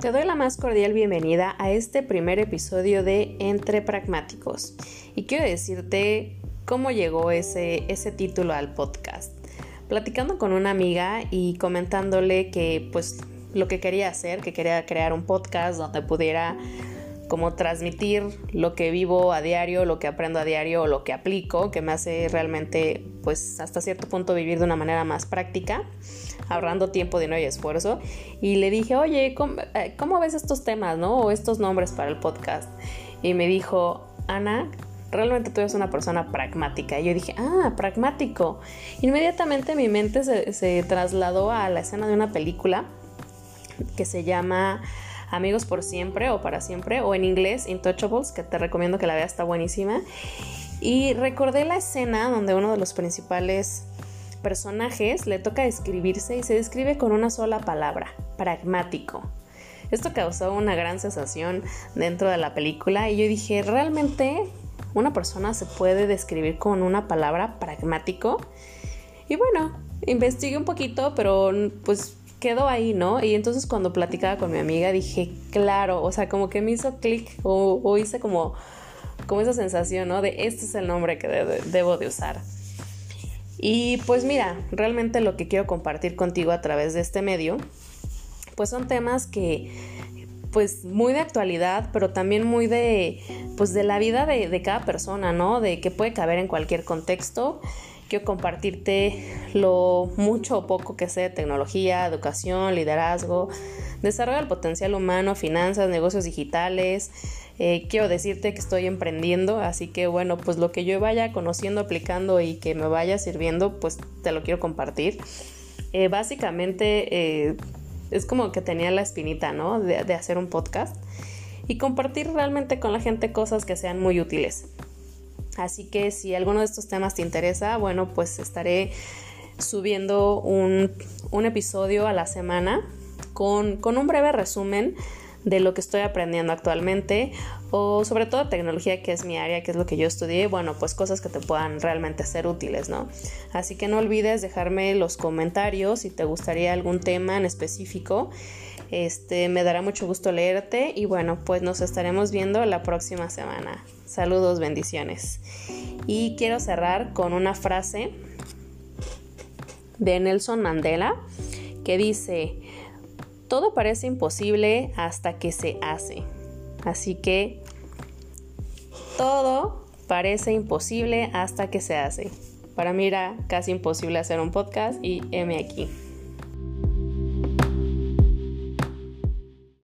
Te doy la más cordial bienvenida a este primer episodio de Entre Pragmáticos y quiero decirte cómo llegó ese, ese título al podcast. Platicando con una amiga y comentándole que pues lo que quería hacer, que quería crear un podcast donde pudiera como transmitir lo que vivo a diario, lo que aprendo a diario o lo que aplico, que me hace realmente pues hasta cierto punto vivir de una manera más práctica ahorrando tiempo, dinero y esfuerzo. Y le dije, oye, eh, ¿cómo, ves estos temas, no? O estos nombres para el podcast. Y me dijo, Ana, realmente tú eres una persona pragmática. Y yo dije, ah, pragmático. Inmediatamente mi mente se, trasladó a la escena de una película que se llama Amigos por Siempre o Para Siempre, o en inglés Intouchables, que te recomiendo que la veas, está buenísima. Y recordé la escena donde uno de los principales personajes le toca describirse y se describe con una sola palabra, pragmático. Esto causó una gran sensación dentro de la película y yo dije, ¿realmente una persona se puede describir con una palabra pragmático? Y bueno, investigué un poquito, pero pues quedó ahí, ¿no? Y entonces cuando platicaba con mi amiga dije, claro, o sea, como que me hizo clic o, hice como, como esa sensación, ¿no? De este es el nombre que debo de usar. Y pues mira, realmente lo que quiero compartir contigo a través de este medio, pues son temas que pues muy de actualidad, pero también muy de pues de la vida de, de cada persona, ¿no? De que puede caber en cualquier contexto. Quiero compartirte lo mucho o poco que sé de tecnología, educación, liderazgo, desarrollo del potencial humano, finanzas, negocios digitales, eh, quiero decirte que estoy emprendiendo, así que bueno, pues lo que yo vaya conociendo, aplicando y que me vaya sirviendo, pues te lo quiero compartir. Eh, básicamente eh, es como que tenía la espinita, ¿no? De, hacer un podcast y compartir realmente con la gente cosas que sean muy útiles. Así que si alguno de estos temas te interesa, bueno, pues estaré subiendo un, episodio a la semana con, con un breve resumen de lo que estoy aprendiendo actualmente o sobre todo tecnología que es mi área, que es lo que yo estudié, bueno, pues cosas que te puedan realmente ser útiles, ¿no? Así que no olvides dejarme los comentarios si te gustaría algún tema en específico. Este, me dará mucho gusto leerte y bueno, pues nos estaremos viendo la próxima semana. Saludos, bendiciones. Y quiero cerrar con una frase de Nelson Mandela que dice, todo parece imposible hasta que se hace. Así que todo parece imposible hasta que se hace. Para mí era casi imposible hacer un podcast y M aquí.